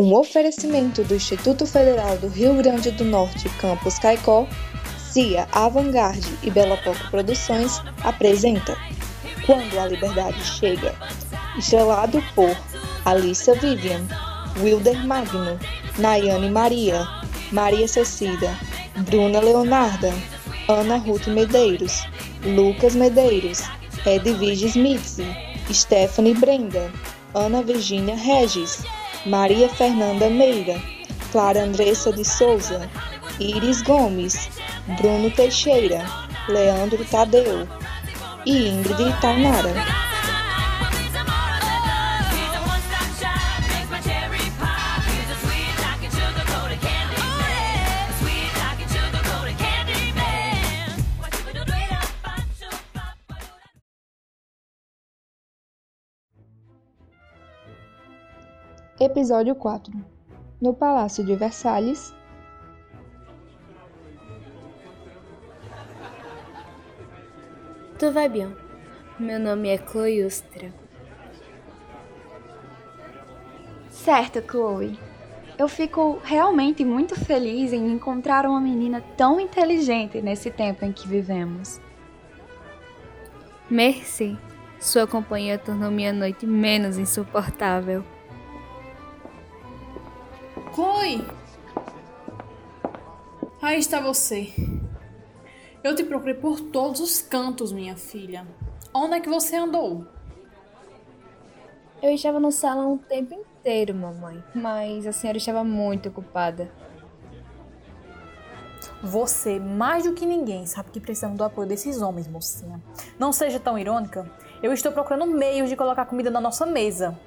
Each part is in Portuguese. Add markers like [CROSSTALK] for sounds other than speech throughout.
Um oferecimento do Instituto Federal do Rio Grande do Norte, Campus Caicó, CIA Avantgarde e Bela Poco Produções apresenta Quando a Liberdade Chega, estrelado por Alissa Vivian, Wilder Magno, Nayane Maria, Maria Cecida, Bruna Leonarda, Ana Ruth Medeiros, Lucas Medeiros, Edvige Smith, Stephanie Brenda, Ana Virginia Regis, Maria Fernanda Meira, Clara Andressa de Souza, Iris Gomes, Bruno Teixeira, Leandro Tadeu e Ingrid Tainara. Episódio 4 No Palácio de Versalhes Tout va bien. Meu nome é Chloe Ustra. Certo, Chloe. Eu fico realmente muito feliz em encontrar uma menina tão inteligente nesse tempo em que vivemos. Merci. Sua companhia tornou minha noite menos insuportável. Chloe! Aí está você. Eu te procurei por todos os cantos, minha filha. Onde é que você andou? Eu estava no salão o tempo inteiro, mamãe, mas a senhora estava muito ocupada. Você, mais do que ninguém, sabe que precisamos do apoio desses homens, mocinha. Não seja tão irônica. Eu estou procurando meios de colocar comida na nossa mesa.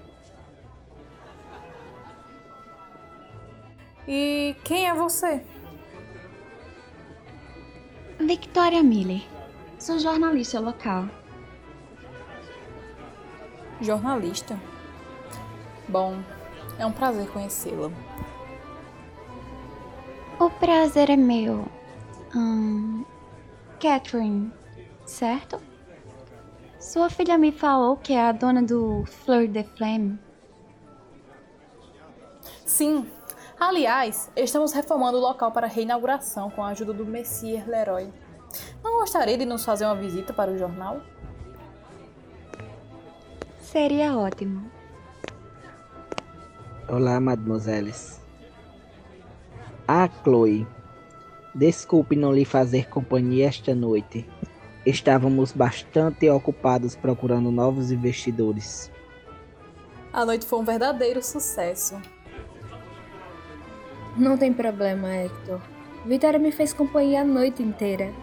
E quem é você? Victoria Miller. Sou jornalista local. Jornalista? Bom, é um prazer conhecê-la. O prazer é meu. Hum, Catherine, certo? Sua filha me falou que é a dona do Fleur de Flame. Sim. Aliás, estamos reformando o local para a reinauguração com a ajuda do Messier Leroy. Não gostaria de nos fazer uma visita para o jornal? Seria ótimo. Olá, mademoiselles. Ah, Chloe. Desculpe não lhe fazer companhia esta noite. Estávamos bastante ocupados procurando novos investidores. A noite foi um verdadeiro sucesso. Não tem problema, Hector. Vitória me fez companhia a noite inteira.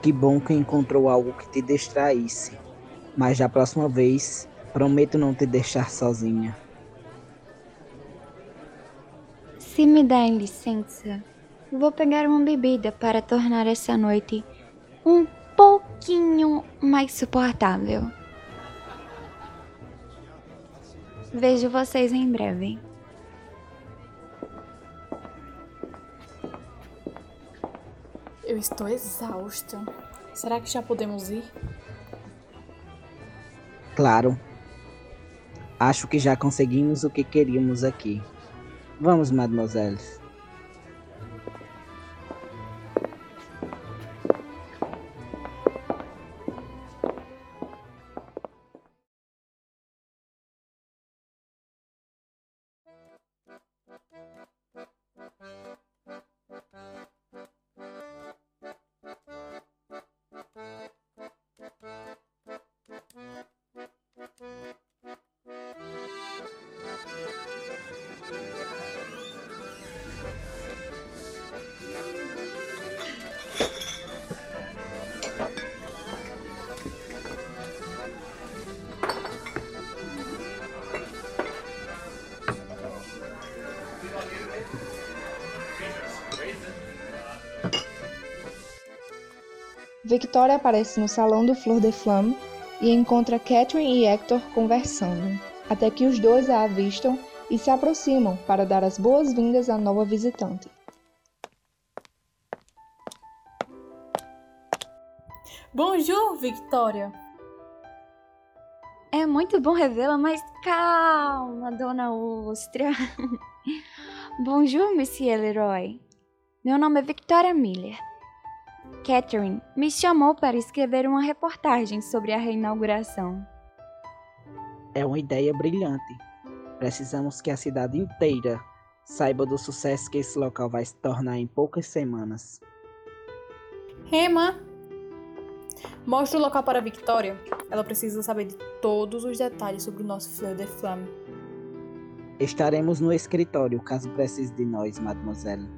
Que bom que encontrou algo que te distraísse. Mas da próxima vez, prometo não te deixar sozinha. Se me derem licença, vou pegar uma bebida para tornar essa noite um pouquinho mais suportável. Vejo vocês em breve. Eu estou exausta. Será que já podemos ir? Claro. Acho que já conseguimos o que queríamos aqui. Vamos, mademoiselles. Victoria aparece no salão do Flor de Flamme e encontra Catherine e Hector conversando, até que os dois a avistam e se aproximam para dar as boas-vindas à nova visitante. Bonjour, Victoria. É muito bom revê-la, mas calma, dona Ostra. [LAUGHS] Bonjour, Monsieur Leroy. Meu nome é Victoria Miller. Catherine me chamou para escrever uma reportagem sobre a reinauguração. É uma ideia brilhante. Precisamos que a cidade inteira saiba do sucesso que esse local vai se tornar em poucas semanas. Emma, mostre o local para a Victoria. Ela precisa saber de todos os detalhes sobre o nosso Fleur de Flamme. Estaremos no escritório caso precise de nós, mademoiselle.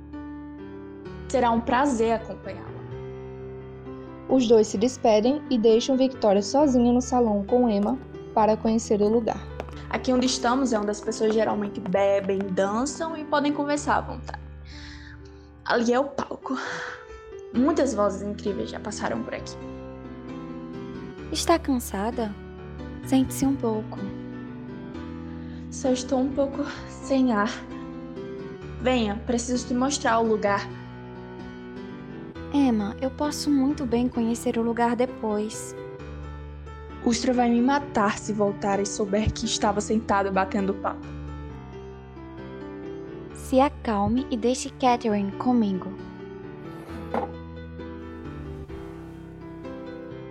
Será um prazer acompanhá-la. Os dois se despedem e deixam Victoria sozinha no salão com Emma para conhecer o lugar. Aqui onde estamos é onde as pessoas geralmente bebem, dançam e podem conversar à vontade. Ali é o palco. Muitas vozes incríveis já passaram por aqui. Está cansada? Sente-se um pouco. Só estou um pouco sem ar. Venha, preciso te mostrar o lugar. Emma, eu posso muito bem conhecer o lugar depois. Ustra vai me matar se voltar e souber que estava sentado batendo papo. Se acalme e deixe Catherine comigo.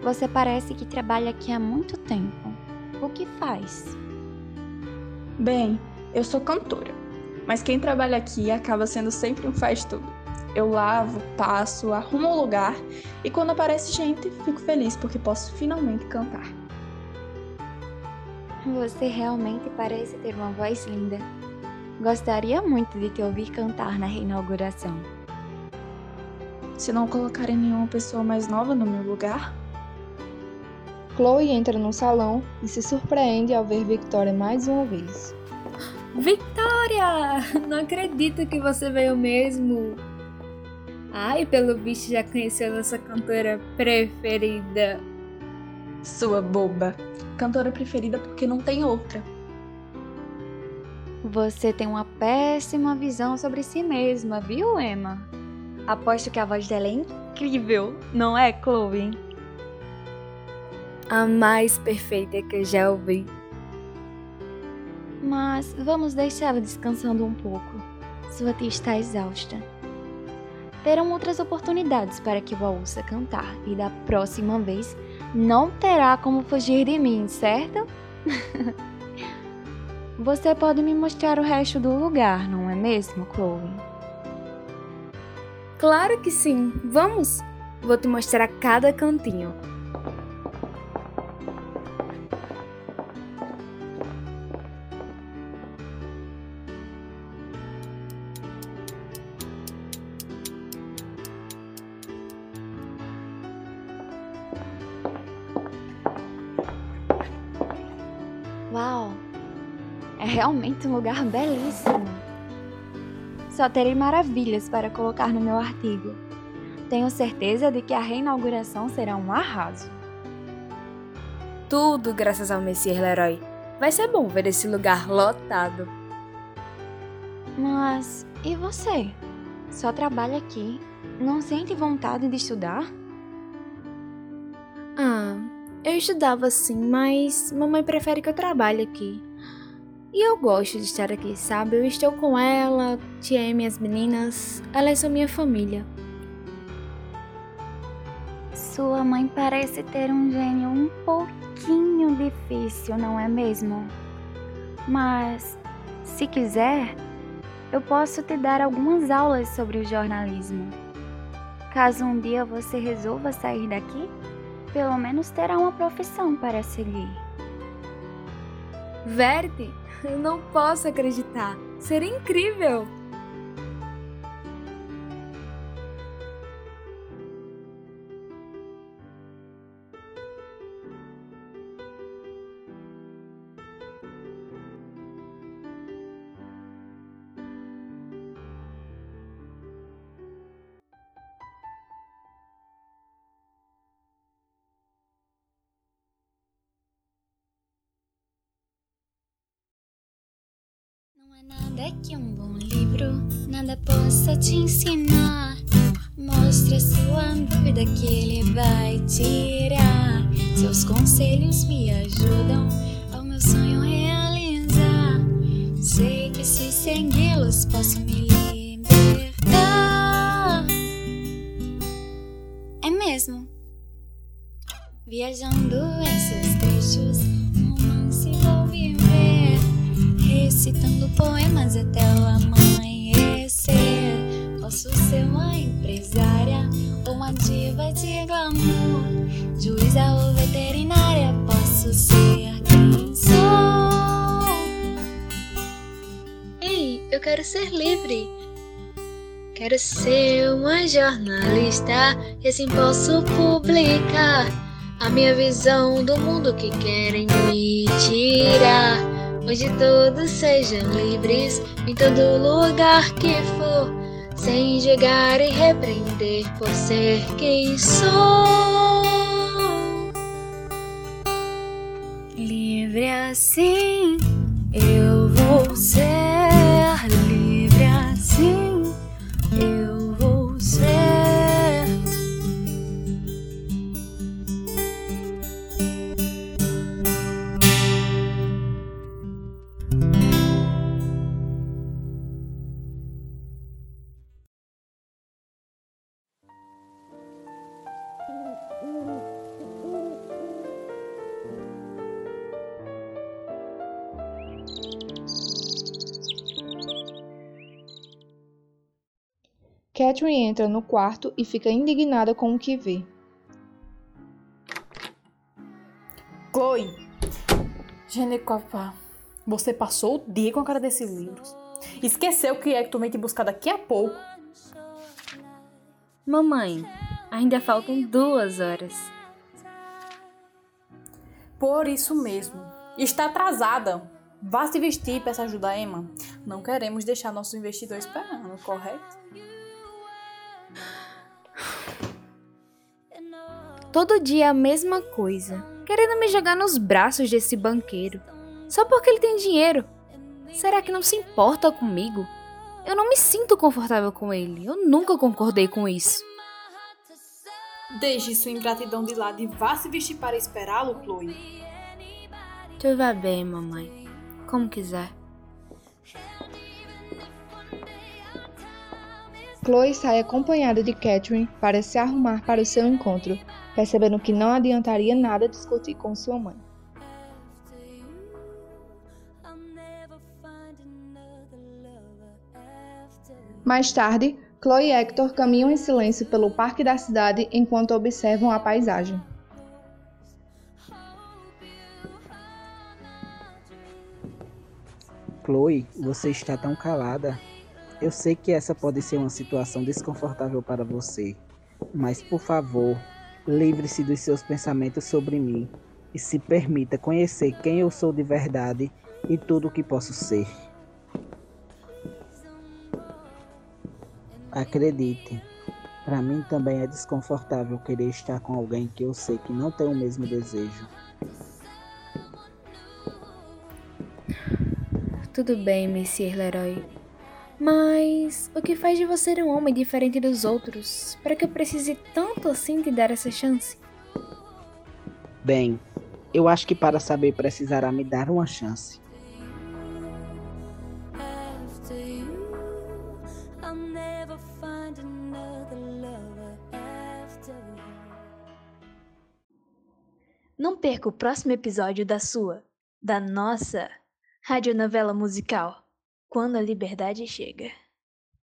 Você parece que trabalha aqui há muito tempo. O que faz? Bem, eu sou cantora, mas quem trabalha aqui acaba sendo sempre um faz-tudo. Eu lavo, passo, arrumo o lugar e quando aparece gente, fico feliz porque posso finalmente cantar. Você realmente parece ter uma voz linda. Gostaria muito de te ouvir cantar na reinauguração. Se não colocarem nenhuma pessoa mais nova no meu lugar, Chloe entra no salão e se surpreende ao ver Victoria mais uma vez. Victoria! Não acredito que você veio mesmo. Ai, pelo visto já conheceu nossa cantora preferida. sua boba. Cantora preferida porque não tem outra. Você tem uma péssima visão sobre si mesma, viu, Emma? Aposto que a voz dela é incrível, não é, Chloe? A mais perfeita que eu já ouvi. Mas vamos deixá-la descansando um pouco. Sua tia está exausta. Terão outras oportunidades para que vá ouça cantar e da próxima vez não terá como fugir de mim, certo? [LAUGHS] Você pode me mostrar o resto do lugar, não é mesmo, Chloe? Claro que sim. Vamos? Vou te mostrar cada cantinho. Realmente um lugar belíssimo. Só terei maravilhas para colocar no meu artigo. Tenho certeza de que a reinauguração será um arraso. Tudo graças ao Messias Leroy. Vai ser bom ver esse lugar lotado. Mas e você? Só trabalha aqui? Não sente vontade de estudar? Ah, eu estudava sim, mas mamãe prefere que eu trabalhe aqui. E eu gosto de estar aqui, sabe? Eu estou com ela, tia e minhas meninas. Elas são minha família. Sua mãe parece ter um gênio um pouquinho difícil, não é mesmo? Mas, se quiser, eu posso te dar algumas aulas sobre o jornalismo. Caso um dia você resolva sair daqui, pelo menos terá uma profissão para seguir. Verde, [LAUGHS] eu não posso acreditar. Seria incrível. Há nada que um bom livro nada possa te ensinar. Mostre a sua dúvida que ele vai tirar. Seus conselhos me ajudam ao meu sonho realizar. Sei que se segui-los posso me libertar. É mesmo. Viajando em seus trechos, Recitando poemas até o amanhecer. Posso ser uma empresária ou uma diva de glamour. Juíza ou veterinária, posso ser quem sou. Ei, eu quero ser livre. Quero ser uma jornalista e assim posso publicar a minha visão do mundo que querem me tirar. Onde todos sejam livres em todo lugar que for, sem julgar e repreender por ser quem sou. Livre assim, eu vou ser Catherine entra no quarto e fica indignada com o que vê. Chloe, Genecopa, você passou o dia com a cara desses livros. Esqueceu que é que tu vem te buscar daqui a pouco. Mamãe, ainda faltam duas horas. Por isso mesmo. Está atrasada. Vá se vestir e peça ajuda a Emma. Não queremos deixar nosso investidor esperando, correto? Todo dia a mesma coisa, querendo me jogar nos braços desse banqueiro, só porque ele tem dinheiro. Será que não se importa comigo? Eu não me sinto confortável com ele. Eu nunca concordei com isso. Deixe sua ingratidão de lado e vá se vestir para esperá-lo, Chloe. Tudo vai bem, mamãe. Como quiser. Chloe sai acompanhada de Catherine para se arrumar para o seu encontro, percebendo que não adiantaria nada discutir com sua mãe. Mais tarde, Chloe e Hector caminham em silêncio pelo parque da cidade enquanto observam a paisagem. Chloe, você está tão calada. Eu sei que essa pode ser uma situação desconfortável para você, mas por favor, livre-se dos seus pensamentos sobre mim e se permita conhecer quem eu sou de verdade e tudo o que posso ser. Acredite, para mim também é desconfortável querer estar com alguém que eu sei que não tem o mesmo desejo. Tudo bem, Monsieur Leroy. Mas o que faz de você um homem diferente dos outros para que eu precise tanto assim te dar essa chance? Bem, eu acho que para saber precisará me dar uma chance. Não perca o próximo episódio da sua, da nossa radionovela musical, Quando a Liberdade Chega.